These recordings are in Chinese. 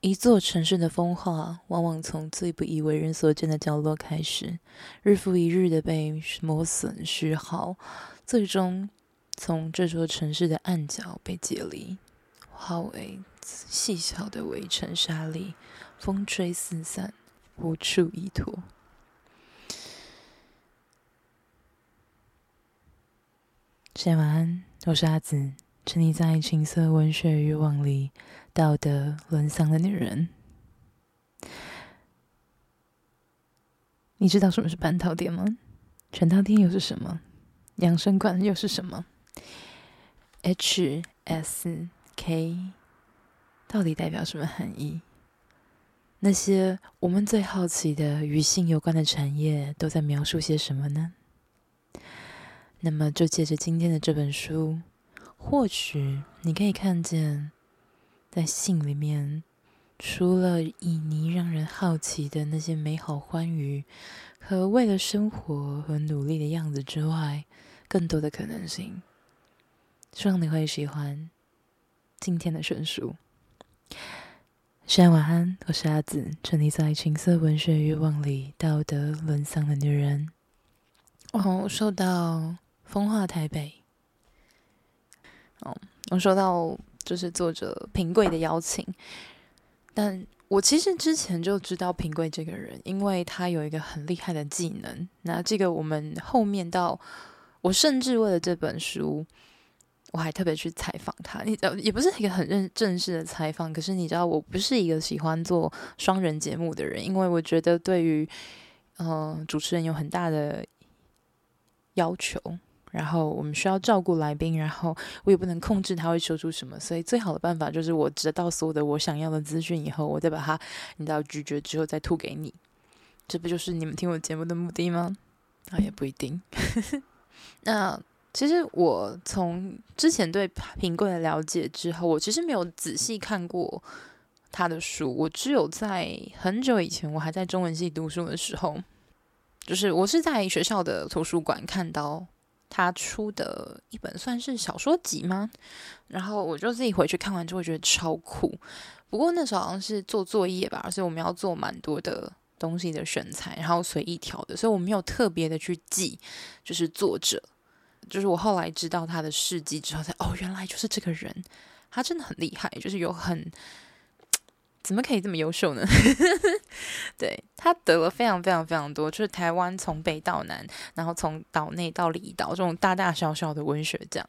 一座城市的风化，往往从最不以为人所见的角落开始，日复一日的被磨损虚耗，最终从这座城市的暗角被解离，化为细小的微尘沙粒，风吹四散，无处依托。大家晚安，我是阿紫，沉溺在情色文学欲望里，道德沦丧的女人。你知道什么是半套店吗？全套店又是什么？养生馆又是什么？H S K 到底代表什么含义？那些我们最好奇的与性有关的产业，都在描述些什么呢？那么，就借着今天的这本书，或许你可以看见，在信里面，除了旖旎让人好奇的那些美好欢愉和为了生活和努力的样子之外，更多的可能性。希望你会喜欢今天的选书。大家晚安，我是阿梓，沉溺在情色文学欲望里，道德沦丧的女人。哦，收到。风化台北，哦，我收到就是作者平贵的邀请，但我其实之前就知道平贵这个人，因为他有一个很厉害的技能。那这个我们后面到，我甚至为了这本书，我还特别去采访他。你知道，也不是一个很认正式的采访，可是你知道，我不是一个喜欢做双人节目的人，因为我觉得对于、呃、主持人有很大的要求。然后我们需要照顾来宾，然后我也不能控制他会说出什么，所以最好的办法就是我知道所有的我想要的资讯以后，我再把它你知道咀嚼之后再吐给你，这不就是你们听我节目的目的吗？啊，也不一定。那其实我从之前对平贵的了解之后，我其实没有仔细看过他的书，我只有在很久以前，我还在中文系读书的时候，就是我是在学校的图书馆看到。他出的一本算是小说集吗？然后我就自己回去看完之后觉得超酷。不过那时候好像是做作业吧，所以我们要做蛮多的东西的选材，然后随意挑的，所以我没有特别的去记，就是作者。就是我后来知道他的事迹之后，才哦，原来就是这个人，他真的很厉害，就是有很。怎么可以这么优秀呢？对，他得了非常非常非常多，就是台湾从北到南，然后从岛内到离岛这种大大小小的文学奖，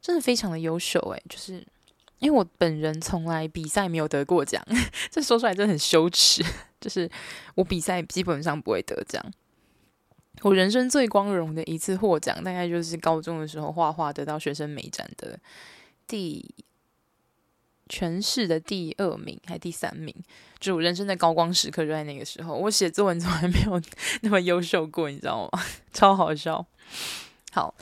真的非常的优秀诶，就是因为我本人从来比赛没有得过奖，这说出来真的很羞耻。就是我比赛基本上不会得奖，我人生最光荣的一次获奖，大概就是高中的时候画画得到学生美展的第。全市的第二名还第三名，就我人生的高光时刻就在那个时候。我写作文从来没有那么优秀过，你知道吗？超好笑。好，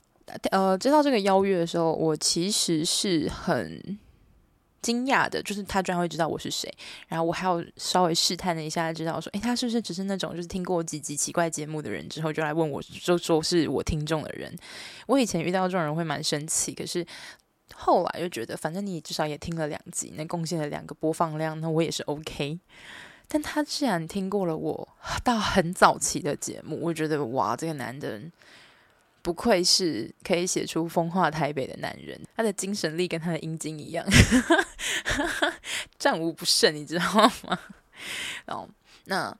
呃，接到这个邀约的时候，我其实是很惊讶的，就是他居然会知道我是谁。然后我还要稍微试探了一下，知道说，诶，他是不是只是那种就是听过几集奇怪节目的人之后就来问我，就说是我听众的人。我以前遇到这种人会蛮生气，可是。后来又觉得，反正你至少也听了两集，那贡献了两个播放量，那我也是 OK。但他既然听过了我到很早期的节目，我觉得哇，这个男人不愧是可以写出风化台北的男人，他的精神力跟他的阴茎一样，战无不胜，你知道吗？哦，那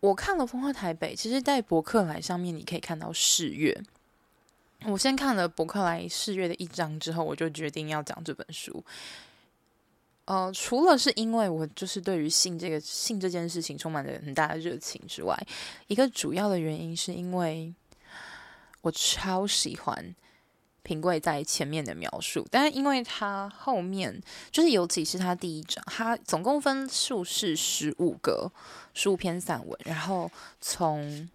我看了风化台北，其实，在博客来上面你可以看到四月。我先看了伯克莱试阅的一章之后，我就决定要讲这本书。呃，除了是因为我就是对于性这个性这件事情充满了很大的热情之外，一个主要的原因是因为我超喜欢平贵在前面的描述，但是因为他后面就是尤其是他第一章，他总共分数是十五个十五篇散文，然后从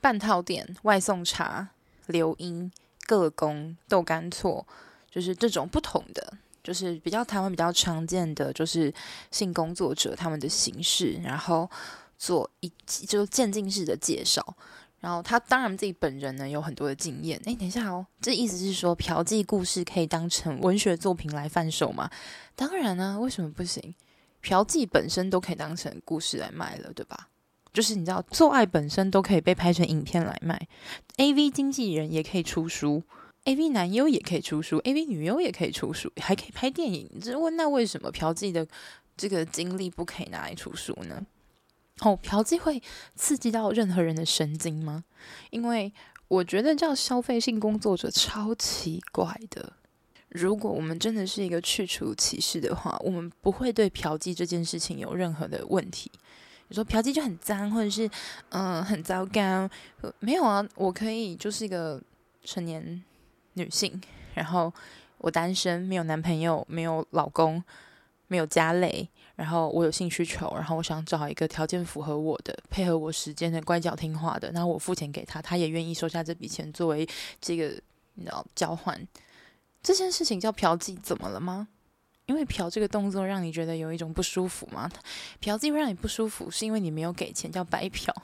半套店、外送茶。流莺、个工、豆干错，就是这种不同的，就是比较台湾比较常见的，就是性工作者他们的形式，然后做一就渐进式的介绍。然后他当然自己本人呢有很多的经验。诶，等一下哦，这意思是说嫖妓故事可以当成文学作品来贩售吗？当然呢，为什么不行？嫖妓本身都可以当成故事来卖了，对吧？就是你知道，做爱本身都可以被拍成影片来卖，AV 经纪人也可以出书，AV 男优也可以出书，AV 女优也可以出书，还可以拍电影。只问那为什么嫖妓的这个经历不可以拿来出书呢？哦，嫖妓会刺激到任何人的神经吗？因为我觉得叫消费性工作者超奇怪的。如果我们真的是一个去除歧视的话，我们不会对嫖妓这件事情有任何的问题。你说嫖妓就很脏，或者是嗯、很糟糕？没有啊，我可以就是一个成年女性，然后我单身，没有男朋友，没有老公，没有家累。然后我有性需求，然后我想找一个条件符合我的、配合我时间的、乖巧听话的，然后我付钱给他，他也愿意收下这笔钱作为这个你知道交换。这件事情叫嫖妓，怎么了吗？因为嫖这个动作让你觉得有一种不舒服吗？嫖妓会让你不舒服，是因为你没有给钱，叫白嫖。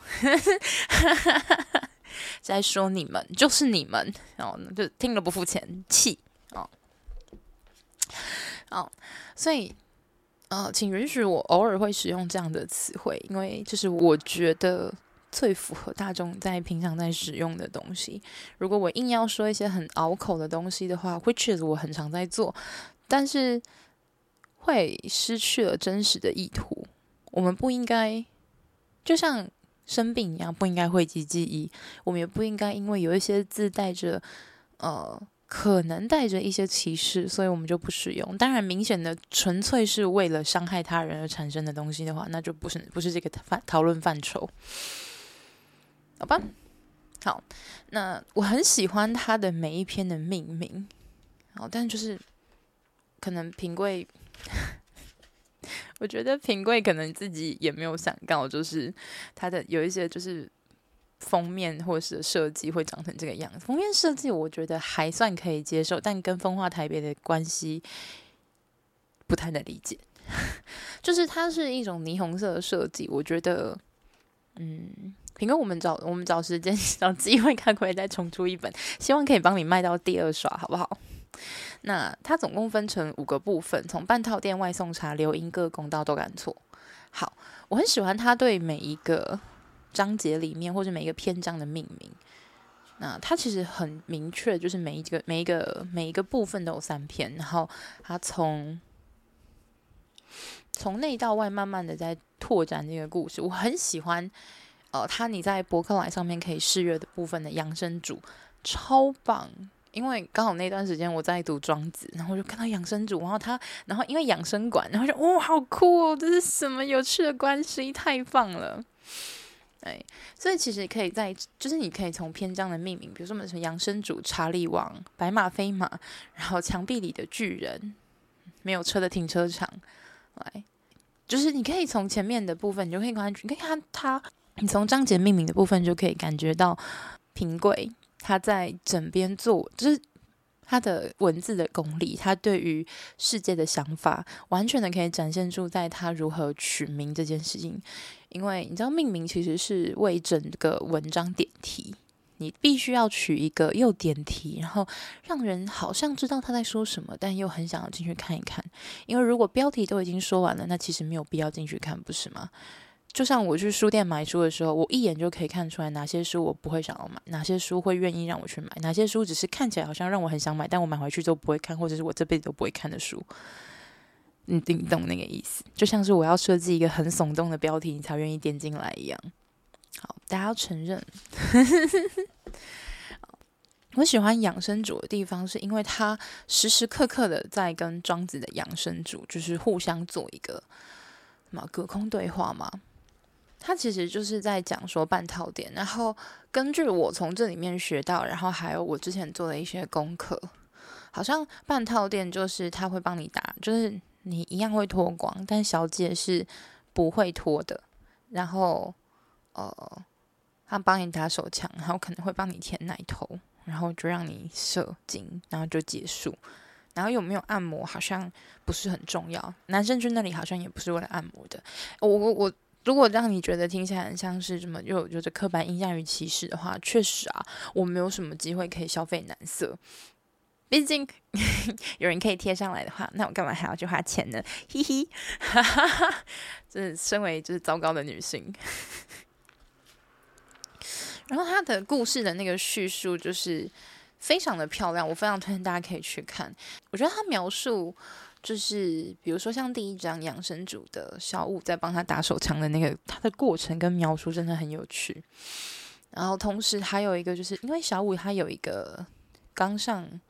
在说你们，就是你们然哦，就听了不付钱，气哦哦，所以。呃，请允许我偶尔会使用这样的词汇，因为这是我觉得最符合大众在平常在使用的东西。如果我硬要说一些很拗口的东西的话，which is 我很常在做，但是会失去了真实的意图。我们不应该就像生病一样，不应该讳疾忌医。我们也不应该因为有一些字带着呃。可能带着一些歧视，所以我们就不使用。当然，明显的纯粹是为了伤害他人而产生的东西的话，那就不是不是这个范讨论范畴，好吧？好，那我很喜欢他的每一篇的命名，好，但就是可能品贵，我觉得平贵可能自己也没有想到，就是他的有一些就是。封面或是设计会长成这个样子。封面设计我觉得还算可以接受，但跟风化台北的关系不太能理解。就是它是一种霓虹色的设计，我觉得，嗯，平哥，我们找我们找时间 找机会看可以再重出一本，希望可以帮你卖到第二刷，好不好？那它总共分成五个部分，从半套店、外送茶、流音、各公道都敢错。好，我很喜欢他对每一个。章节里面或者每一个篇章的命名，那它其实很明确，就是每一个每一个每一个部分都有三篇，然后它从从内到外慢慢的在拓展这个故事。我很喜欢，呃，它你在博客来上面可以试阅的部分的养生组超棒，因为刚好那段时间我在读庄子，然后我就看到养生主，然后他，然后因为养生馆，然后就哇、哦，好酷哦，这是什么有趣的关系？太棒了！对，所以其实可以在，就是你可以从篇章的命名，比如说我们什么养生主、查理王、白马非马，然后墙壁里的巨人、没有车的停车场，来，就是你可以从前面的部分，你就可以看，你可以看他，你从章节命名的部分就可以感觉到平贵他在枕边做，就是。他的文字的功力，他对于世界的想法，完全的可以展现出在他如何取名这件事情。因为你知道，命名其实是为整个文章点题，你必须要取一个又点题，然后让人好像知道他在说什么，但又很想要进去看一看。因为如果标题都已经说完了，那其实没有必要进去看，不是吗？就像我去书店买书的时候，我一眼就可以看出来哪些书我不会想要买，哪些书会愿意让我去买，哪些书只是看起来好像让我很想买，但我买回去都不会看，或者是我这辈子都不会看的书。你懂那个意思？就像是我要设计一个很耸动的标题，你才愿意点进来一样。好，大家要承认，我喜欢养生主的地方，是因为他时时刻刻的在跟庄子的养生主，就是互相做一个什么隔空对话嘛。他其实就是在讲说半套店，然后根据我从这里面学到，然后还有我之前做的一些功课，好像半套店就是他会帮你打，就是你一样会脱光，但小姐是不会脱的。然后呃，他帮你打手枪，然后可能会帮你舔奶头，然后就让你射精，然后就结束。然后有没有按摩好像不是很重要，男生去那里好像也不是为了按摩的。我我我。如果让你觉得听起来很像是什么又有着刻板印象与歧视的话，确实啊，我没有什么机会可以消费男色。毕竟 有人可以贴上来的话，那我干嘛还要去花钱呢？嘿嘿，哈哈哈，这身为就是糟糕的女性。然后他的故事的那个叙述就是非常的漂亮，我非常推荐大家可以去看。我觉得他描述就是，比如说像第一章养生组的小五在帮他打手枪的那个他的过程跟描述真的很有趣。然后同时还有一个就是因为小五他有一个刚上。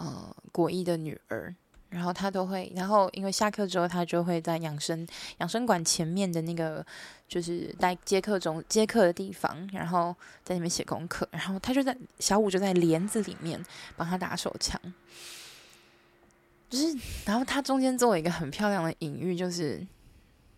呃，国一的女儿，然后他都会，然后因为下课之后，他就会在养生养生馆前面的那个，就是在接客中接客的地方，然后在那边写功课，然后他就在小五就在帘子里面帮他打手枪，就是，然后他中间做了一个很漂亮的隐喻，就是，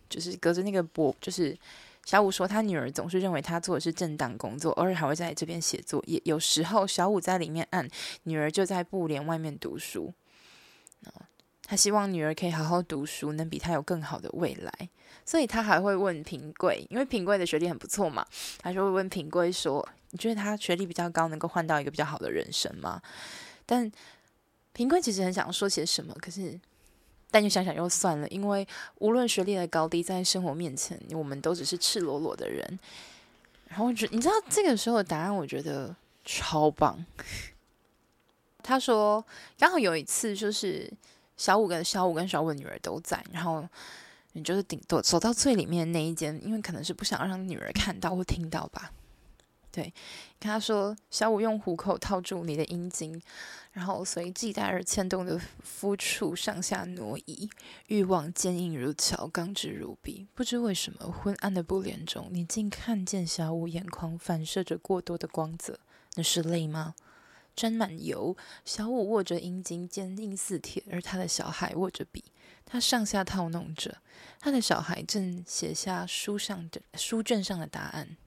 就是隔着那个玻，就是。小五说，他女儿总是认为他做的是正当工作，偶尔还会在这边写作业。有时候，小五在里面按，女儿就在布帘外面读书。他希望女儿可以好好读书，能比他有更好的未来。所以他还会问平贵，因为平贵的学历很不错嘛，他就会问平贵说：“你觉得他学历比较高，能够换到一个比较好的人生吗？”但平贵其实很想说些什么，可是。但又想想又算了，因为无论学历的高低，在生活面前，我们都只是赤裸裸的人。然后我觉，你知道这个时候的答案，我觉得超棒。他说，刚好有一次，就是小五跟小五跟小五的女儿都在，然后你就是顶多走到最里面那一间，因为可能是不想让女儿看到或听到吧。对，跟他说，小五用虎口套住你的阴茎，然后随系带而牵动的肤处上下挪移，欲望坚硬如桥，刚直如壁。不知为什么，昏暗的布帘中，你竟看见小五眼眶反射着过多的光泽。那是泪吗？沾满油，小五握着阴茎，坚硬似铁，而他的小孩握着笔，他上下套弄着，他的小孩正写下书上的书卷上的答案。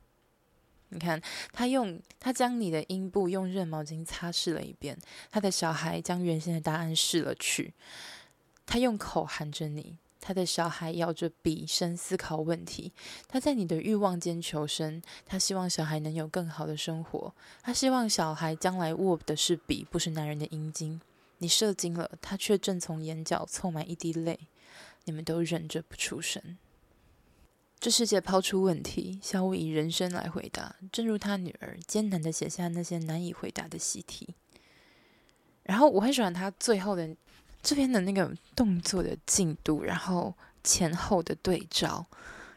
你看，他用他将你的阴部用热毛巾擦拭了一遍，他的小孩将原先的答案试了去。他用口含着你，他的小孩咬着笔深思考问题。他在你的欲望间求生，他希望小孩能有更好的生活。他希望小孩将来握的是笔，不是男人的阴茎。你射精了，他却正从眼角凑满一滴泪。你们都忍着不出声。这世界抛出问题，小五以人生来回答，正如他女儿艰难地写下那些难以回答的习题。然后我很喜欢他最后的这边的那个动作的进度，然后前后的对照，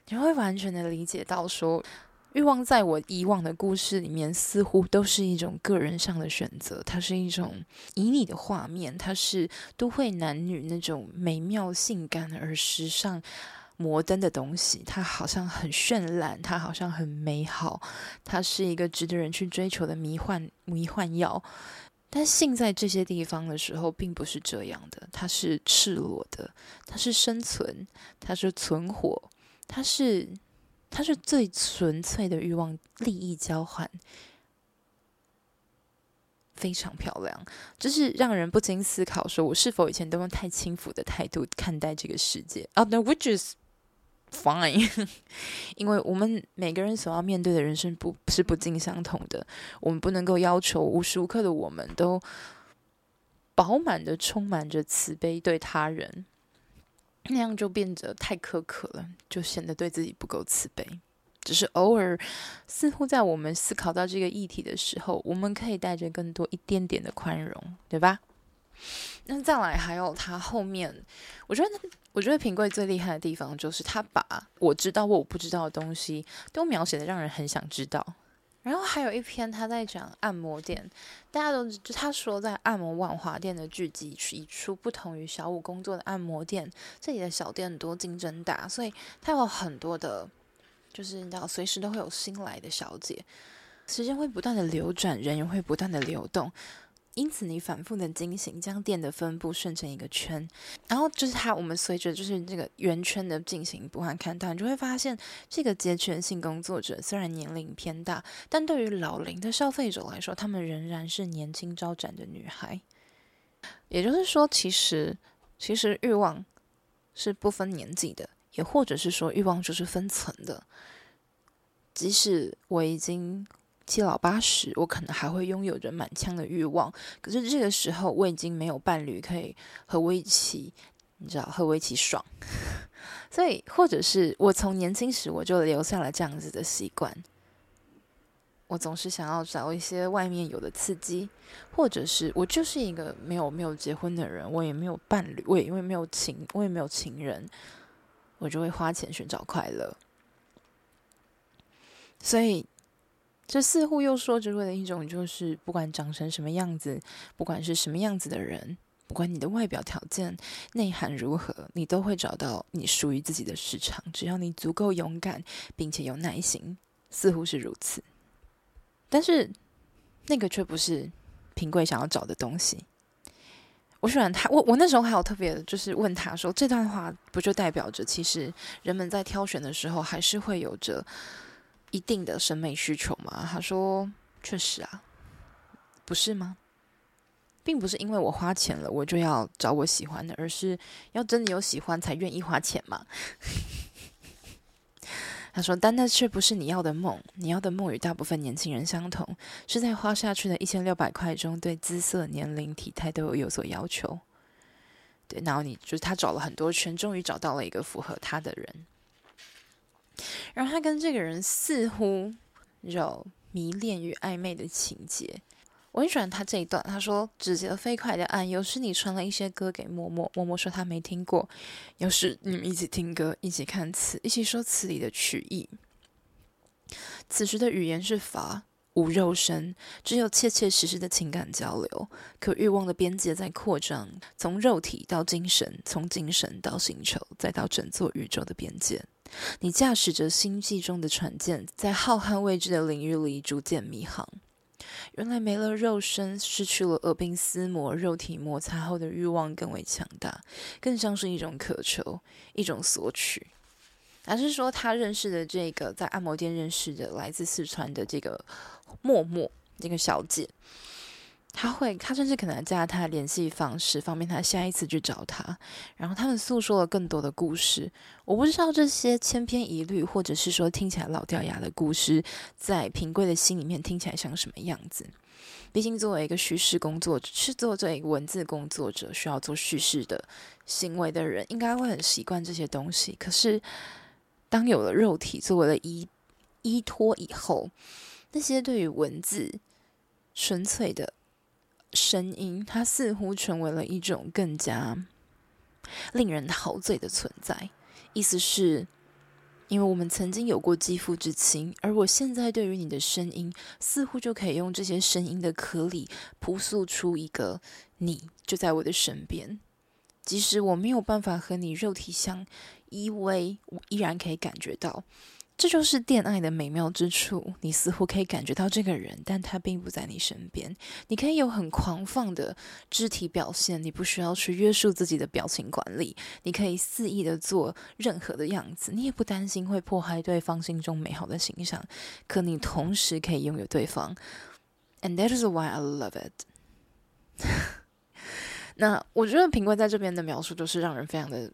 你会完全的理解到说，欲望在我以往的故事里面似乎都是一种个人上的选择，它是一种旖旎的画面，它是都会男女那种美妙、性感而时尚。摩登的东西，它好像很绚烂，它好像很美好，它是一个值得人去追求的迷幻迷幻药。但性在这些地方的时候，并不是这样的，它是赤裸的，它是生存，它是存活，它是它是最纯粹的欲望，利益交换，非常漂亮，就是让人不禁思考：说我是否以前都用太轻浮的态度看待这个世界？啊、oh,，the witches。Fine，因为我们每个人所要面对的人生不是不尽相同的，我们不能够要求无时无刻的我们都饱满的充满着慈悲对他人，那样就变得太苛刻了，就显得对自己不够慈悲。只是偶尔，似乎在我们思考到这个议题的时候，我们可以带着更多一点点的宽容，对吧？那再来，还有他后面，我觉得，我觉得平贵最厉害的地方就是他把我知道或我不知道的东西都描写的让人很想知道。然后还有一篇他在讲按摩店，大家都就他说在按摩万华店的聚集一出，不同于小五工作的按摩店，这里的小店很多竞争大，所以他有很多的，就是你知道，随时都会有新来的小姐，时间会不断的流转，人员会不断的流动。因此，你反复的进行，将店的分布顺成一个圈，然后就是它，我们随着就是这个圆圈的进行不断看到，你就会发现，这个节权性工作者虽然年龄偏大，但对于老龄的消费者来说，他们仍然是年轻招展的女孩。也就是说，其实其实欲望是不分年纪的，也或者是说欲望就是分层的。即使我已经。七老八十，我可能还会拥有着满腔的欲望。可是这个时候，我已经没有伴侣可以和我一起，你知道，和我一起爽。所以，或者是我从年轻时我就留下了这样子的习惯。我总是想要找一些外面有的刺激，或者是我就是一个没有没有结婚的人，我也没有伴侣，我也因为没有情，我也没有情人，我就会花钱寻找快乐。所以，这似乎又说着为了一种，就是不管长成什么样子，不管是什么样子的人，不管你的外表条件、内涵如何，你都会找到你属于自己的市场。只要你足够勇敢，并且有耐心，似乎是如此。但是，那个却不是平贵想要找的东西。我喜欢他，我我那时候还有特别就是问他说，这段话不就代表着，其实人们在挑选的时候，还是会有着一定的审美需求吗？他说，确实啊，不是吗？并不是因为我花钱了，我就要找我喜欢的，而是要真的有喜欢才愿意花钱嘛。他说：“但那却不是你要的梦。你要的梦与大部分年轻人相同，是在花下去的一千六百块中，对姿色、年龄、体态都有有所要求。对，然后你就是他找了很多圈，终于找到了一个符合他的人。然后他跟这个人似乎有迷恋与暧昧的情节。”我很喜欢他这一段，他说：“指节飞快的按，有时你传了一些歌给默默，默默说他没听过；有时你们一起听歌，一起看词，一起说词里的曲意。此时的语言是法，无肉身，只有切切实实的情感交流。可欲望的边界在扩张，从肉体到精神，从精神到星球，再到整座宇宙的边界。你驾驶着星际中的船舰，在浩瀚未知的领域里逐渐迷航。”原来没了肉身，失去了耳鬓厮磨，肉体摩擦后的欲望更为强大，更像是一种渴求，一种索取。还是说，他认识的这个在按摩店认识的来自四川的这个默默这个小姐？他会，他甚至可能加他的联系方式，方便他下一次去找他。然后他们诉说了更多的故事。我不知道这些千篇一律，或者是说听起来老掉牙的故事，在平贵的心里面听起来像什么样子？毕竟作为一个叙事工作者，是做这一个文字工作者，需要做叙事的行为的人，应该会很习惯这些东西。可是，当有了肉体作为了依依托以后，那些对于文字纯粹的。声音，它似乎成为了一种更加令人陶醉的存在。意思是，因为我们曾经有过肌肤之亲，而我现在对于你的声音，似乎就可以用这些声音的颗粒铺塑出一个你就在我的身边。即使我没有办法和你肉体相依偎，我依然可以感觉到。这就是恋爱的美妙之处，你似乎可以感觉到这个人，但他并不在你身边。你可以有很狂放的肢体表现，你不需要去约束自己的表情管理，你可以肆意的做任何的样子，你也不担心会破坏对方心中美好的形象。可你同时可以拥有对方，and that is why I love it。那我觉得平贵在这边的描述就是让人非常的。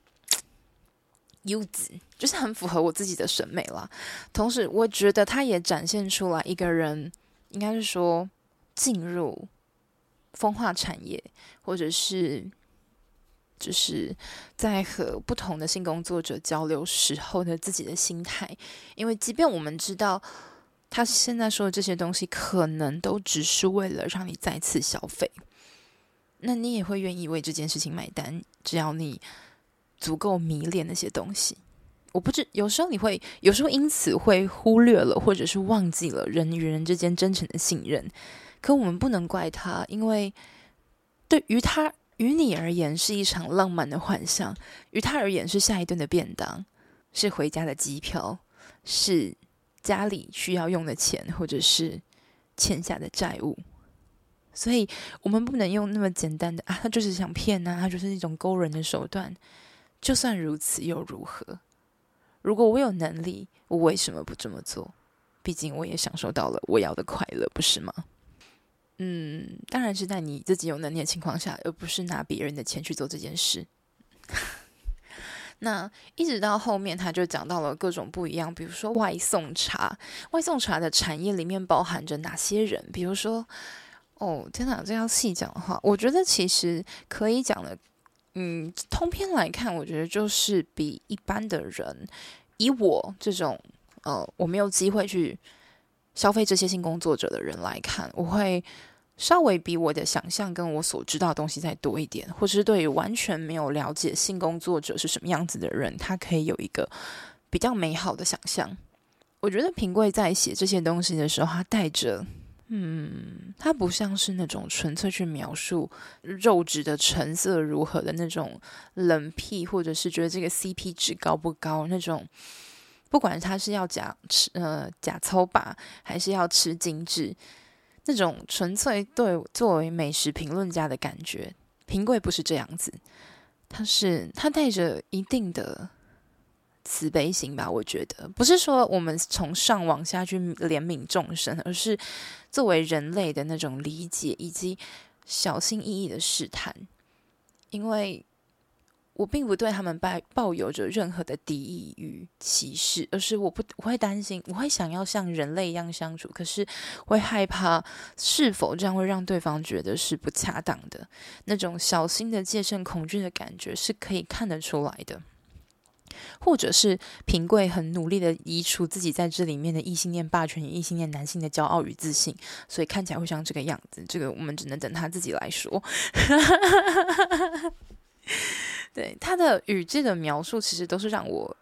优质就是很符合我自己的审美啦。同时，我觉得他也展现出来一个人，应该是说进入风化产业，或者是就是在和不同的性工作者交流时候的自己的心态。因为，即便我们知道他现在说的这些东西，可能都只是为了让你再次消费，那你也会愿意为这件事情买单，只要你。足够迷恋那些东西，我不知有时候你会，有时候因此会忽略了，或者是忘记了人与人之间真诚的信任。可我们不能怪他，因为对于他，于你而言是一场浪漫的幻想，于他而言是下一顿的便当，是回家的机票，是家里需要用的钱，或者是欠下的债务。所以我们不能用那么简单的啊，他就是想骗啊，他就是一种勾人的手段。就算如此又如何？如果我有能力，我为什么不这么做？毕竟我也享受到了我要的快乐，不是吗？嗯，当然是在你自己有能力的情况下，而不是拿别人的钱去做这件事。那一直到后面，他就讲到了各种不一样，比如说外送茶，外送茶的产业里面包含着哪些人？比如说，哦，天哪，这要细讲的话，我觉得其实可以讲的，嗯，通篇来看，我觉得就是比一般的人，以我这种，呃，我没有机会去消费这些性工作者的人来看，我会。稍微比我的想象跟我所知道的东西再多一点，或者是对于完全没有了解性工作者是什么样子的人，他可以有一个比较美好的想象。我觉得平贵在写这些东西的时候，他带着，嗯，他不像是那种纯粹去描述肉质的成色如何的那种冷僻，或者是觉得这个 CP 值高不高那种。不管他是要讲吃呃假粗吧，还是要吃精致。那种纯粹对作为美食评论家的感觉，平贵不是这样子，他是他带着一定的慈悲心吧？我觉得不是说我们从上往下去怜悯众生，而是作为人类的那种理解以及小心翼翼的试探，因为。我并不对他们抱抱有着任何的敌意与歧视，而是我不我会担心，我会想要像人类一样相处，可是会害怕是否这样会让对方觉得是不恰当的。那种小心的戒慎恐惧的感觉是可以看得出来的，或者是平贵很努力的移除自己在这里面的异性恋霸权与异性恋男性的骄傲与自信，所以看起来会像这个样子。这个我们只能等他自己来说。对他的语句的描述，其实都是让我，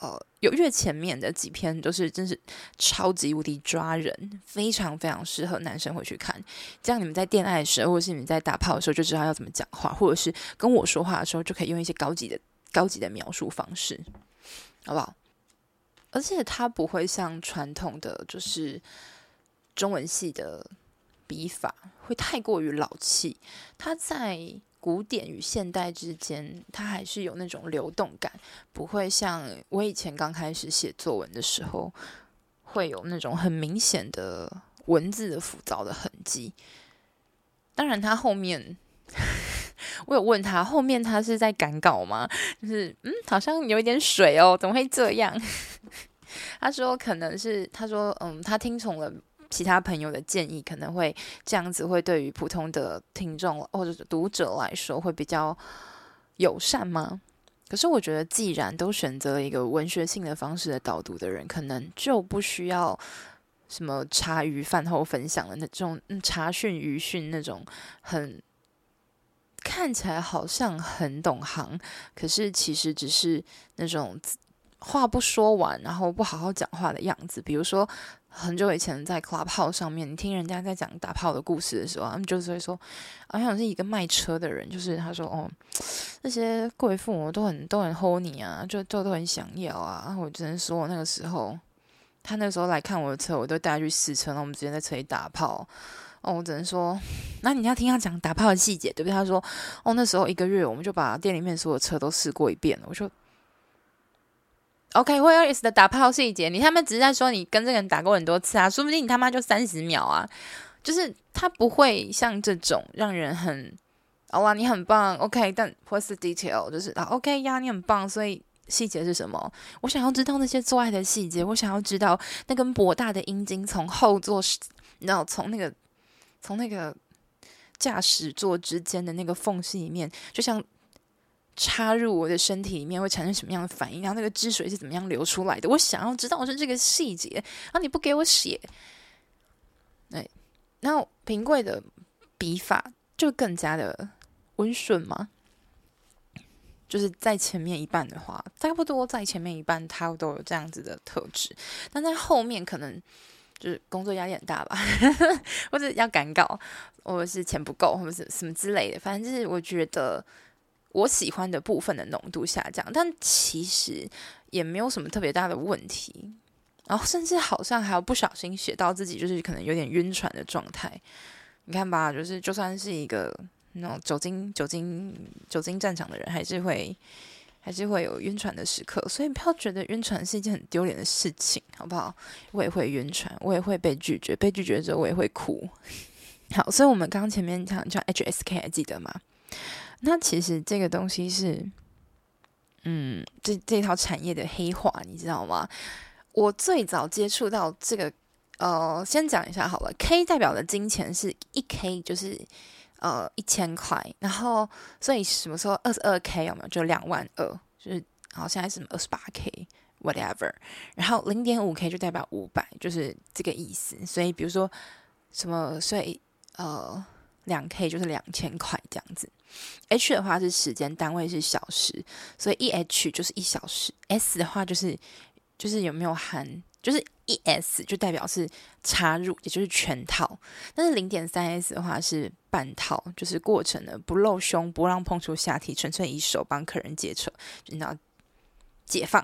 呃，有越前面的几篇都是真是超级无敌抓人，非常非常适合男生回去看。这样你们在恋爱时，或者是你们在打炮的时候，就知道要怎么讲话，或者是跟我说话的时候，就可以用一些高级的、高级的描述方式，好不好？而且它不会像传统的就是中文系的笔法，会太过于老气。它在。古典与现代之间，它还是有那种流动感，不会像我以前刚开始写作文的时候，会有那种很明显的文字的浮躁的痕迹。当然，他后面我有问他，后面他是在赶稿吗？就是嗯，好像有一点水哦，怎么会这样？他说可能是，他说嗯，他听从了。其他朋友的建议可能会这样子，会对于普通的听众或者是读者来说会比较友善吗？可是我觉得，既然都选择一个文学性的方式的导读的人，可能就不需要什么茶余饭后分享的那种茶讯余讯那种很看起来好像很懂行，可是其实只是那种话不说完，然后不好好讲话的样子，比如说。很久以前在 Club 好上面，你听人家在讲打炮的故事的时候，他们就是会说，好像是一个卖车的人，就是他说，哦，那些贵妇都很都很 horny 啊，就就都很想要啊。我只能说，那个时候，他那时候来看我的车，我都带他去试车，然后我们直接在车里打炮。哦，我只能说，那你要听他讲打炮的细节，对不对？他说，哦，那时候一个月，我们就把店里面所有车都试过一遍了。我说。OK，Where is the 打炮细节？你他妈只是在说你跟这个人打过很多次啊，说不定你他妈就三十秒啊，就是他不会像这种让人很，哦哇，你很棒，OK，但 What's the detail？就是啊，OK 呀，你很棒，所以细节是什么？我想要知道那些做爱的细节，我想要知道那根博大的阴茎从后座，然后从那个从那个驾驶座之间的那个缝隙里面，就像。插入我的身体里面会产生什么样的反应？然后那个汁水是怎么样流出来的？我想要知道的是这个细节。然后你不给我写，哎，然后平贵的笔法就更加的温顺嘛。就是在前面一半的话，差不多在前面一半，他都有这样子的特质。但在后面可能就是工作压力很大吧，或者要赶稿，或者是钱不够，或者是什么之类的。反正就是我觉得。我喜欢的部分的浓度下降，但其实也没有什么特别大的问题。然后甚至好像还有不小心写到自己就是可能有点晕船的状态。你看吧，就是就算是一个那种酒精、酒精、酒精战场的人，还是会还是会有晕船的时刻。所以不要觉得晕船是一件很丢脸的事情，好不好？我也会晕船，我也会被拒绝，被拒绝之后我也会哭。好，所以我们刚前面讲叫 HSK，还记得吗？那其实这个东西是，嗯，这这套产业的黑化，你知道吗？我最早接触到这个，呃，先讲一下好了。K 代表的金钱是一 K，就是呃一千块，然后所以什么时候二十二 K 有没有？就两万二，就是好像现在是什么二十八 K，whatever。然后零点五 K 就代表五百，就是这个意思。所以比如说什么，所以呃。两 K 就是两千块这样子，H 的话是时间单位是小时，所以一 H 就是一小时，S 的话就是就是有没有含，就是一 S 就代表是插入，也就是全套。但是零点三 S 的话是半套，就是过程的不露胸，不让碰触下体，纯粹以手帮客人解扯，就你知道。解放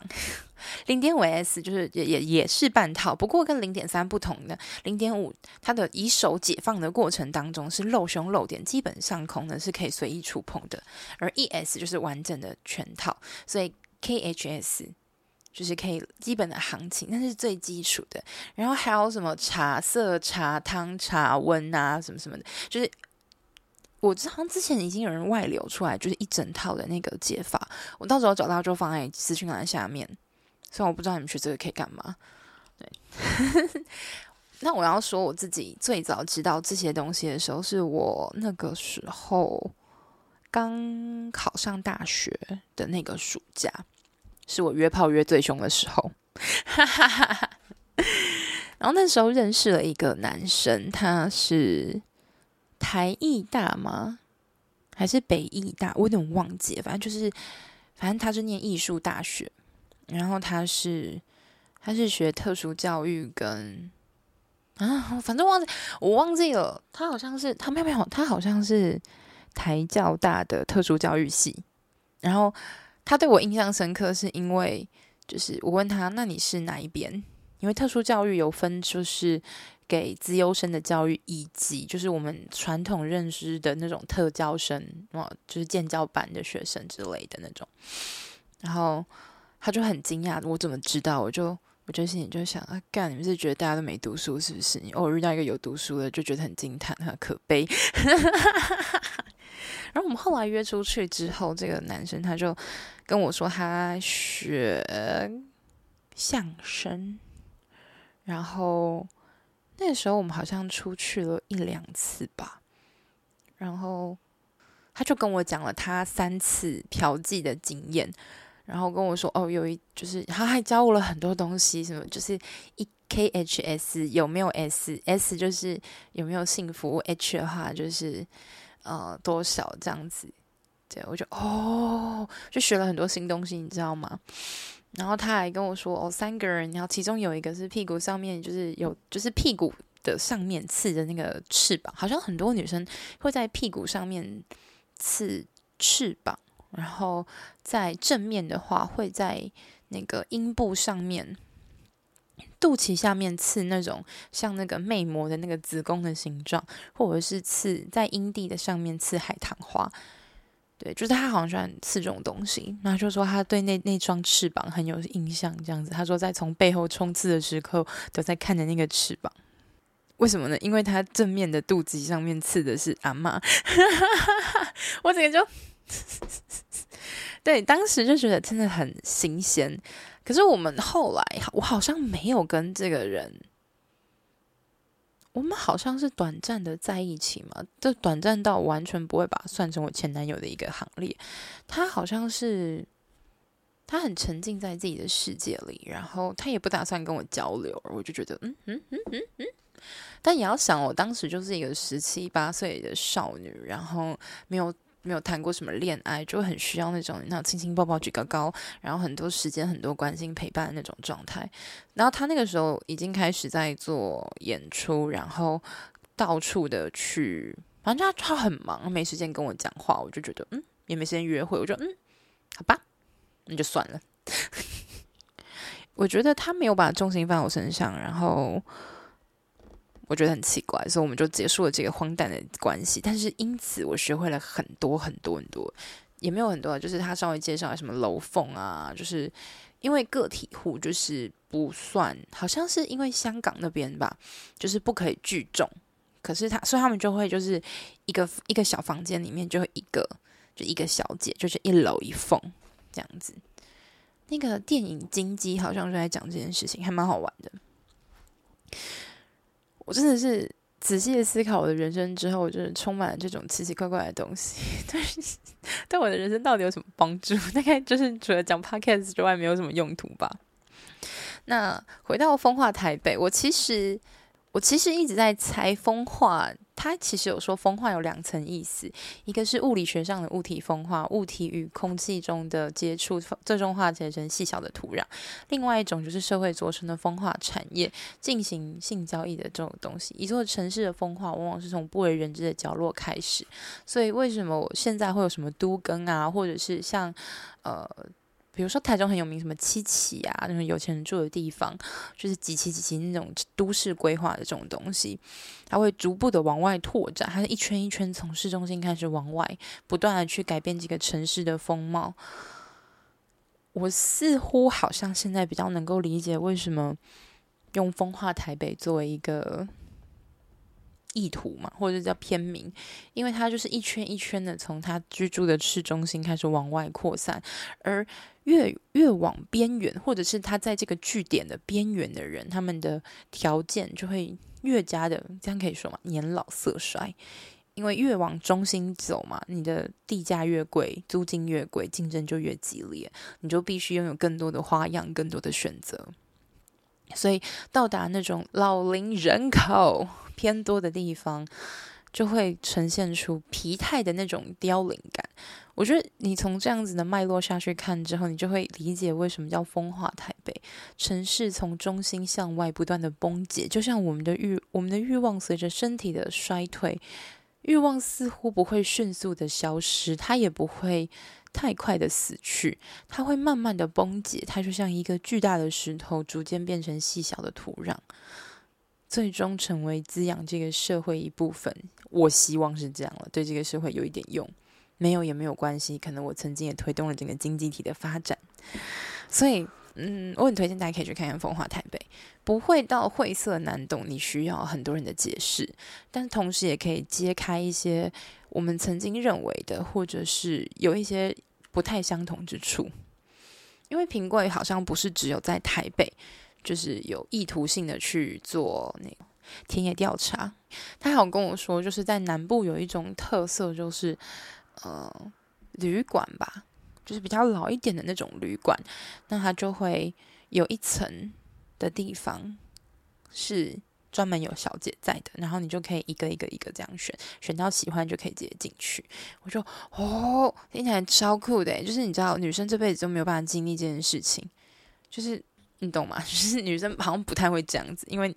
零点五 S 就是也也也是半套，不过跟零点三不同的，零点五它的以手解放的过程当中是露胸露点，基本上空呢是可以随意触碰的，而 ES 就是完整的全套，所以 KHS 就是可以基本的行情，那是最基础的，然后还有什么茶色、茶汤、茶温啊，什么什么的，就是。我知道之前已经有人外流出来，就是一整套的那个解法。我到时候找到就放在资讯栏下面。虽然我不知道你们学这个可以干嘛。对，那我要说我自己最早知道这些东西的时候，是我那个时候刚考上大学的那个暑假，是我约炮约最凶的时候。然后那时候认识了一个男生，他是。台艺大吗？还是北艺大？我有点忘记。反正就是，反正他是念艺术大学，然后他是他是学特殊教育跟啊，反正忘记我忘记了。他好像是他没有没有，他好像是台教大的特殊教育系。然后他对我印象深刻，是因为就是我问他，那你是哪一边？因为特殊教育有分，就是。给资优生的教育，以及就是我们传统认知的那种特教生，哦，就是建教班的学生之类的那种。然后他就很惊讶，我怎么知道？我就我就心里就想啊，干，你们是觉得大家都没读书是不是？你偶尔遇到一个有读书的，就觉得很惊叹，很可悲。然后我们后来约出去之后，这个男生他就跟我说，他学相声，然后。那时候我们好像出去了一两次吧，然后他就跟我讲了他三次嫖妓的经验，然后跟我说哦，有一就是他还教我了很多东西，什么就是一 K H S 有没有 S S 就是有没有幸福，H 的话就是呃多少这样子，对，我就哦就学了很多新东西，你知道吗？然后他还跟我说：“哦，三个人，然后其中有一个是屁股上面，就是有，就是屁股的上面刺的那个翅膀，好像很多女生会在屁股上面刺翅膀，然后在正面的话会在那个阴部上面、肚脐下面刺那种像那个魅魔的那个子宫的形状，或者是刺在阴蒂的上面刺海棠花。”对，就是他好像喜欢刺这种东西，然后就说他对那那双翅膀很有印象，这样子。他说在从背后冲刺的时刻都在看着那个翅膀，为什么呢？因为他正面的肚子上面刺的是阿嬷，我整个就，对，当时就觉得真的很新鲜。可是我们后来，我好像没有跟这个人。我们好像是短暂的在一起嘛，这短暂到完全不会把他算成我前男友的一个行列。他好像是，他很沉浸在自己的世界里，然后他也不打算跟我交流，我就觉得嗯嗯嗯嗯嗯。但也要想，我当时就是一个十七八岁的少女，然后没有。没有谈过什么恋爱，就很需要那种那亲亲抱抱举高高，然后很多时间、很多关心陪伴那种状态。然后他那个时候已经开始在做演出，然后到处的去，反正他他很忙，没时间跟我讲话。我就觉得，嗯，也没时间约会，我就嗯，好吧，那就算了。我觉得他没有把重心放我身上，然后。我觉得很奇怪，所以我们就结束了这个荒诞的关系。但是因此，我学会了很多很多很多，也没有很多，就是他稍微介绍什么楼凤啊，就是因为个体户就是不算，好像是因为香港那边吧，就是不可以聚众。可是他，所以他们就会就是一个一个小房间里面就一个就一个小姐，就是一楼一凤这样子。那个电影《金鸡》好像是在讲这件事情，还蛮好玩的。我真的是仔细的思考我的人生之后，就是充满了这种奇奇怪怪的东西。但是，对我的人生到底有什么帮助？大概就是除了讲 podcast 之外，没有什么用途吧。那回到风化台北，我其实。我其实一直在猜风化，它其实有说风化有两层意思，一个是物理学上的物体风化，物体与空气中的接触最终化结成细小的土壤；另外一种就是社会组成的风化产业，进行性交易的这种东西。一座城市的风化往往是从不为人知的角落开始，所以为什么我现在会有什么都更啊，或者是像呃。比如说台中很有名，什么七期啊，那种有钱人住的地方，就是几期几期那种都市规划的这种东西，它会逐步的往外拓展，它是一圈一圈从市中心开始往外，不断的去改变这个城市的风貌。我似乎好像现在比较能够理解为什么用风化台北作为一个。意图嘛，或者叫片名，因为它就是一圈一圈的从他居住的市中心开始往外扩散，而越越往边缘，或者是他在这个据点的边缘的人，他们的条件就会越加的，这样可以说嘛，年老色衰，因为越往中心走嘛，你的地价越贵，租金越贵，竞争就越激烈，你就必须拥有更多的花样，更多的选择，所以到达那种老龄人口。偏多的地方，就会呈现出疲态的那种凋零感。我觉得你从这样子的脉络下去看之后，你就会理解为什么叫风化台北。城市从中心向外不断的崩解，就像我们的欲，我们的欲望随着身体的衰退，欲望似乎不会迅速的消失，它也不会太快的死去，它会慢慢的崩解，它就像一个巨大的石头，逐渐变成细小的土壤。最终成为滋养这个社会一部分，我希望是这样了，对这个社会有一点用，没有也没有关系。可能我曾经也推动了整个经济体的发展，所以，嗯，我很推荐大家可以去看看《风化台北》，不会到晦涩难懂，你需要很多人的解释，但同时也可以揭开一些我们曾经认为的，或者是有一些不太相同之处。因为平贵好像不是只有在台北。就是有意图性的去做那个田野调查，他还有跟我说，就是在南部有一种特色，就是呃旅馆吧，就是比较老一点的那种旅馆，那它就会有一层的地方是专门有小姐在的，然后你就可以一个一个一个这样选，选到喜欢就可以直接进去。我说哦，听起来超酷的，就是你知道，女生这辈子都没有办法经历这件事情，就是。你懂吗？就是女生好像不太会这样子，因为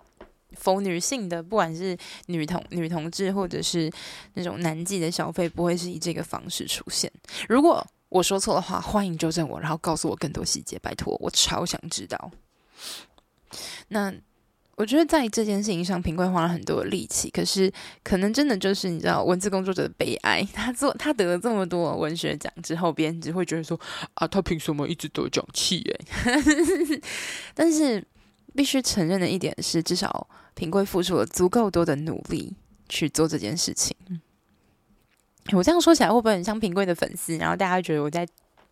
否女性的，不管是女同女同志，或者是那种男妓的消费，不会是以这个方式出现。如果我说错的话，欢迎纠正我，然后告诉我更多细节，拜托，我超想知道。那。我觉得在这件事情上，平贵花了很多力气，可是可能真的就是你知道，文字工作者的悲哀。他做他得了这么多文学奖之后，别人只会觉得说啊，他凭什么一直得奖气？哎，但是必须承认的一点是，至少平贵付出了足够多的努力去做这件事情。我这样说起来会不会很像平贵的粉丝？然后大家觉得我在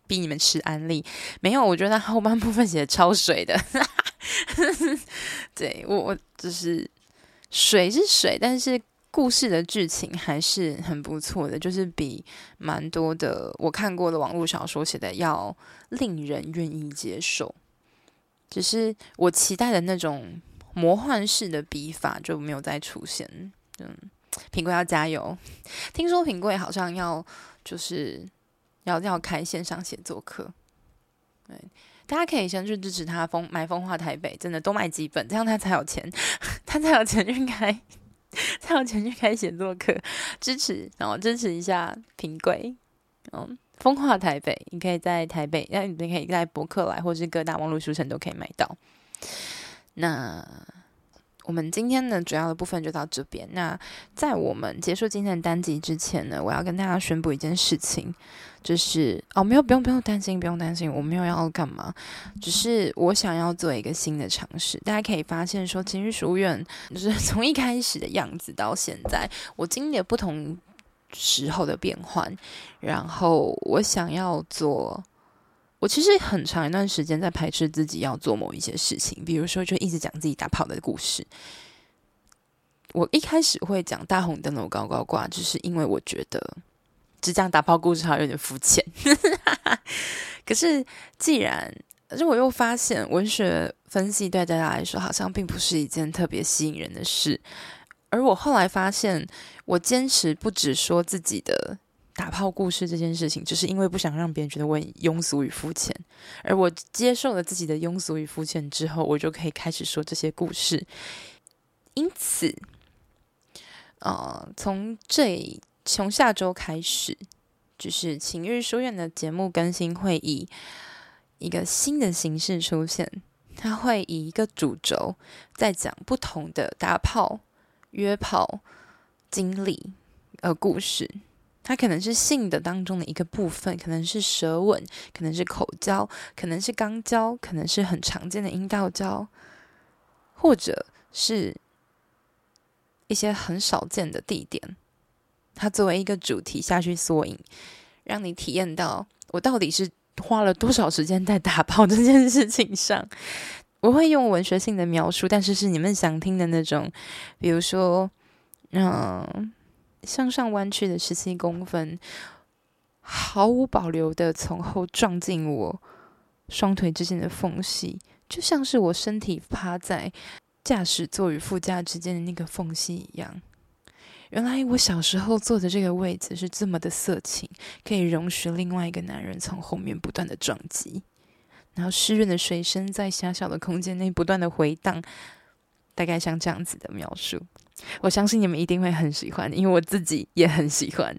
逼你们吃安利？没有，我觉得他后半部分写的超水的。对我，我就是水是水，但是故事的剧情还是很不错的，就是比蛮多的我看过的网络小说写的要令人愿意接受。只是我期待的那种魔幻式的笔法就没有再出现。嗯，平贵要加油！听说平贵好像要就是要要开线上写作课，对。大家可以先去支持他风买风化台北，真的多买几本，这样他才有钱，他才有钱去开，才有钱去开写作课，支持，然后支持一下平贵，嗯，风化台北，你可以在台北，那你可以在博客来或是各大网络书城都可以买到。那我们今天呢，主要的部分就到这边。那在我们结束今天的单集之前呢，我要跟大家宣布一件事情。就是哦，没有，不用，不用担心，不用担心，我没有要干嘛，只是我想要做一个新的尝试。大家可以发现，说情绪书院就是 从一开始的样子到现在，我经历了不同时候的变换，然后我想要做我其实很长一段时间在排斥自己要做某一些事情，比如说就一直讲自己打炮的故事。我一开始会讲大红灯笼高高挂，就是因为我觉得只讲打炮故事好像有点肤浅。可是既然，可是我又发现文学分析对大家来说好像并不是一件特别吸引人的事。而我后来发现，我坚持不只说自己的。打炮故事这件事情，就是因为不想让别人觉得我很庸俗与肤浅，而我接受了自己的庸俗与肤浅之后，我就可以开始说这些故事。因此，呃，从这从下周开始，就是情欲书院的节目更新会以一个新的形式出现，它会以一个主轴在讲不同的打炮、约炮经历呃故事。它可能是性的当中的一个部分，可能是舌吻，可能是口交，可能是肛交，可能是很常见的阴道交，或者是一些很少见的地点。它作为一个主题下去缩影，让你体验到我到底是花了多少时间在打炮这件事情上。我会用文学性的描述，但是是你们想听的那种，比如说，嗯。向上弯曲的十七公分，毫无保留的从后撞进我双腿之间的缝隙，就像是我身体趴在驾驶座与副驾之间的那个缝隙一样。原来我小时候坐的这个位置是这么的色情，可以容许另外一个男人从后面不断的撞击，然后湿润的水声在狭小的空间内不断的回荡，大概像这样子的描述。我相信你们一定会很喜欢，因为我自己也很喜欢。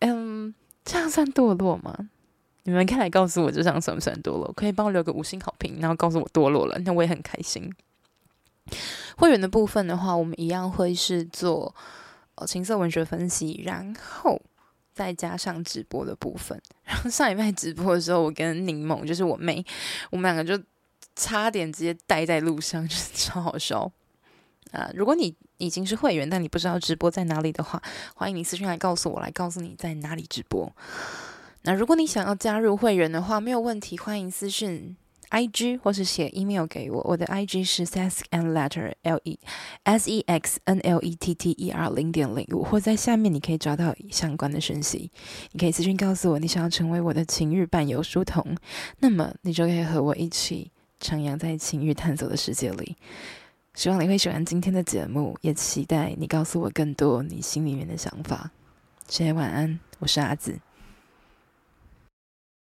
嗯，这样算堕落吗？你们看来告诉我，这样算不算堕落？可以帮我留个五星好评，然后告诉我堕落了，那我也很开心。会员的部分的话，我们一样会是做呃情色文学分析，然后再加上直播的部分。然后上礼拜直播的时候，我跟柠檬就是我妹，我们两个就差点直接待在路上，就是超好笑。啊，如果你已经是会员，但你不知道直播在哪里的话，欢迎你私信来告诉我，来告诉你在哪里直播。那如果你想要加入会员的话，没有问题，欢迎私信 IG 或是写 email 给我，我的 IG 是 sex and letter l e s e x n l e t t e r 零点零五，或在下面你可以找到相关的讯息。你可以私信告诉我，你想要成为我的情欲伴游书童，那么你就可以和我一起徜徉在情欲探索的世界里。希望你会喜欢今天的节目，也期待你告诉我更多你心里面的想法。谢谢，晚安，我是阿紫。